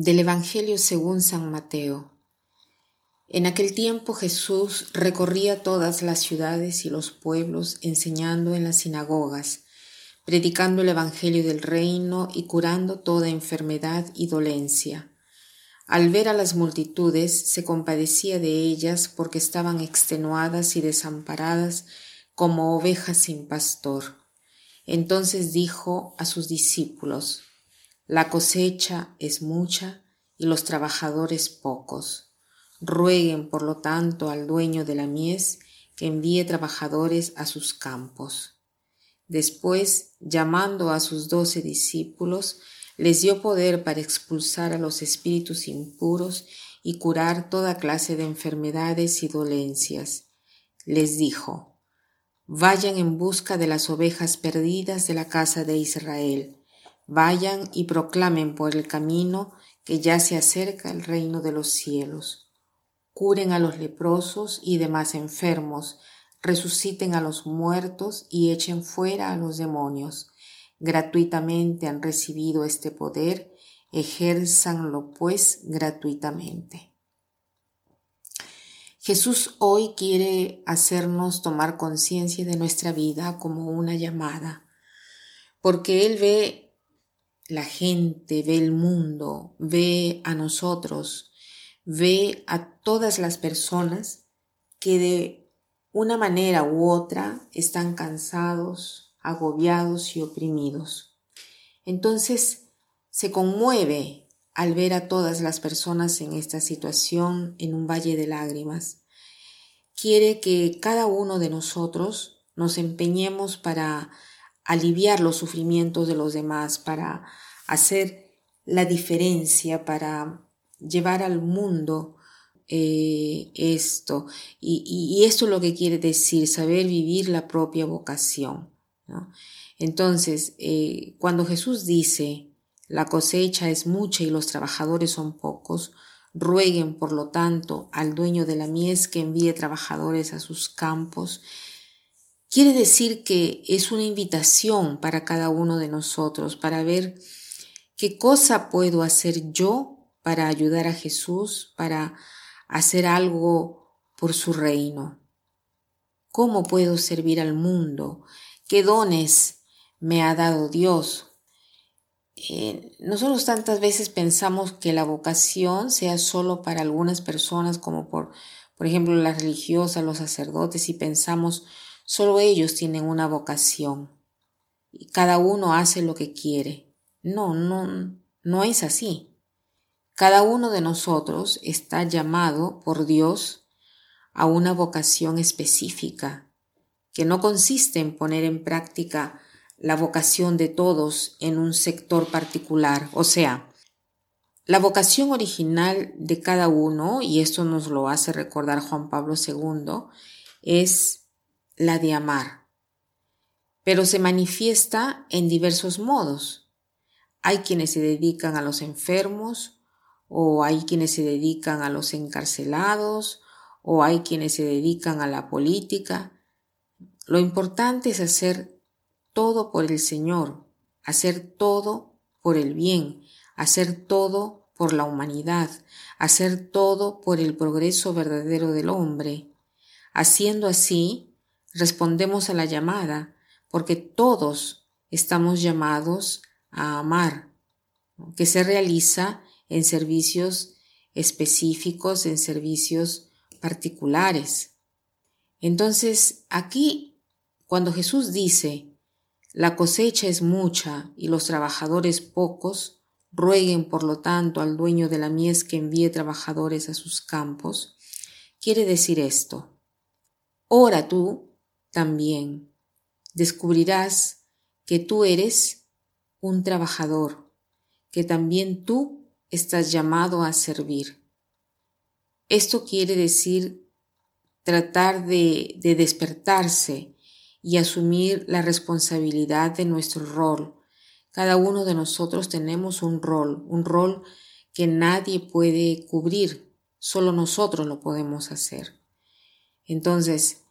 Del Evangelio según San Mateo. En aquel tiempo Jesús recorría todas las ciudades y los pueblos enseñando en las sinagogas, predicando el Evangelio del reino y curando toda enfermedad y dolencia. Al ver a las multitudes se compadecía de ellas porque estaban extenuadas y desamparadas como ovejas sin pastor. Entonces dijo a sus discípulos, la cosecha es mucha y los trabajadores pocos. Rueguen, por lo tanto, al dueño de la mies que envíe trabajadores a sus campos. Después, llamando a sus doce discípulos, les dio poder para expulsar a los espíritus impuros y curar toda clase de enfermedades y dolencias. Les dijo, Vayan en busca de las ovejas perdidas de la casa de Israel Vayan y proclamen por el camino que ya se acerca el reino de los cielos. Curen a los leprosos y demás enfermos, resuciten a los muertos y echen fuera a los demonios. Gratuitamente han recibido este poder, ejérzanlo pues gratuitamente. Jesús hoy quiere hacernos tomar conciencia de nuestra vida como una llamada, porque Él ve la gente, ve el mundo, ve a nosotros, ve a todas las personas que de una manera u otra están cansados, agobiados y oprimidos. Entonces se conmueve al ver a todas las personas en esta situación en un valle de lágrimas. Quiere que cada uno de nosotros nos empeñemos para aliviar los sufrimientos de los demás, para hacer la diferencia, para llevar al mundo eh, esto. Y, esto es lo que quiere decir, saber vivir la propia vocación. Entonces, eh, cuando Jesús dice, la cosecha es mucha y los trabajadores son pocos, rueguen, por lo tanto, al dueño de la mies que envíe trabajadores a sus campos, Quiere decir que es una invitación para cada uno de nosotros para ver qué cosa puedo hacer yo para ayudar a Jesús, para hacer algo por su reino. ¿Cómo puedo servir al mundo? ¿Qué dones me ha dado Dios? Eh, nosotros tantas veces pensamos que la vocación sea solo para algunas personas, como por, por ejemplo las religiosas, los sacerdotes, y pensamos, Solo ellos tienen una vocación y cada uno hace lo que quiere. No, no, no es así. Cada uno de nosotros está llamado por Dios a una vocación específica, que no consiste en poner en práctica la vocación de todos en un sector particular. O sea, la vocación original de cada uno, y esto nos lo hace recordar Juan Pablo II, es la de amar, pero se manifiesta en diversos modos. Hay quienes se dedican a los enfermos, o hay quienes se dedican a los encarcelados, o hay quienes se dedican a la política. Lo importante es hacer todo por el Señor, hacer todo por el bien, hacer todo por la humanidad, hacer todo por el progreso verdadero del hombre. Haciendo así, respondemos a la llamada, porque todos estamos llamados a amar, que se realiza en servicios específicos, en servicios particulares. Entonces, aquí, cuando Jesús dice, la cosecha es mucha y los trabajadores pocos, rueguen por lo tanto al dueño de la mies que envíe trabajadores a sus campos, quiere decir esto. Ora tú también descubrirás que tú eres un trabajador, que también tú estás llamado a servir. Esto quiere decir tratar de, de despertarse y asumir la responsabilidad de nuestro rol. Cada uno de nosotros tenemos un rol, un rol que nadie puede cubrir, solo nosotros lo podemos hacer. Entonces,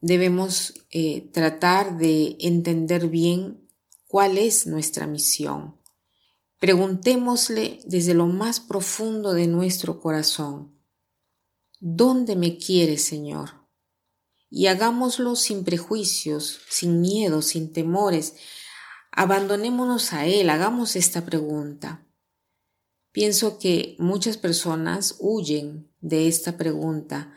debemos eh, tratar de entender bien cuál es nuestra misión. Preguntémosle desde lo más profundo de nuestro corazón, ¿dónde me quieres, Señor? Y hagámoslo sin prejuicios, sin miedo, sin temores. Abandonémonos a Él, hagamos esta pregunta. Pienso que muchas personas huyen de esta pregunta.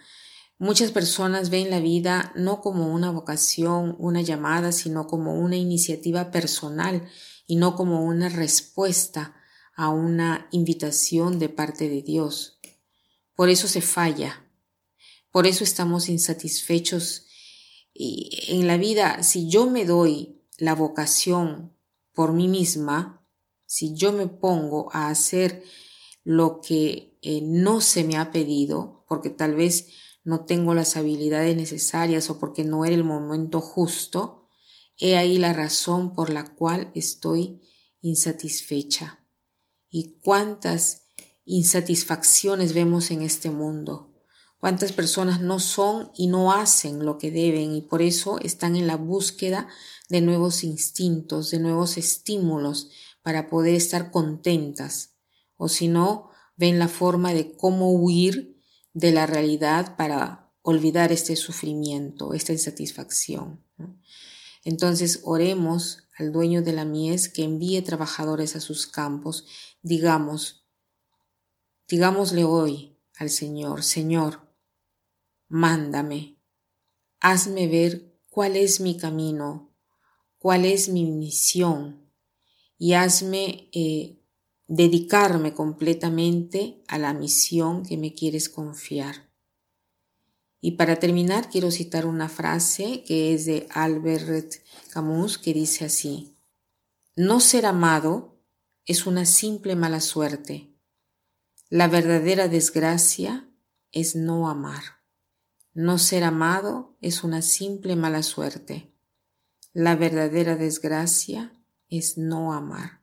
Muchas personas ven la vida no como una vocación, una llamada, sino como una iniciativa personal y no como una respuesta a una invitación de parte de Dios. Por eso se falla, por eso estamos insatisfechos y en la vida. Si yo me doy la vocación por mí misma, si yo me pongo a hacer lo que eh, no se me ha pedido, porque tal vez no tengo las habilidades necesarias o porque no era el momento justo, He ahí la razón por la cual estoy insatisfecha. Y cuántas insatisfacciones vemos en este mundo. Cuántas personas no son y no hacen lo que deben y por eso están en la búsqueda de nuevos instintos, de nuevos estímulos para poder estar contentas. O si no, ven la forma de cómo huir de la realidad para olvidar este sufrimiento, esta insatisfacción. Entonces oremos al dueño de la mies que envíe trabajadores a sus campos. Digamos, digámosle hoy al Señor, Señor, mándame, hazme ver cuál es mi camino, cuál es mi misión y hazme eh, dedicarme completamente a la misión que me quieres confiar. Y para terminar, quiero citar una frase que es de Albert Camus que dice así, No ser amado es una simple mala suerte. La verdadera desgracia es no amar. No ser amado es una simple mala suerte. La verdadera desgracia es no amar.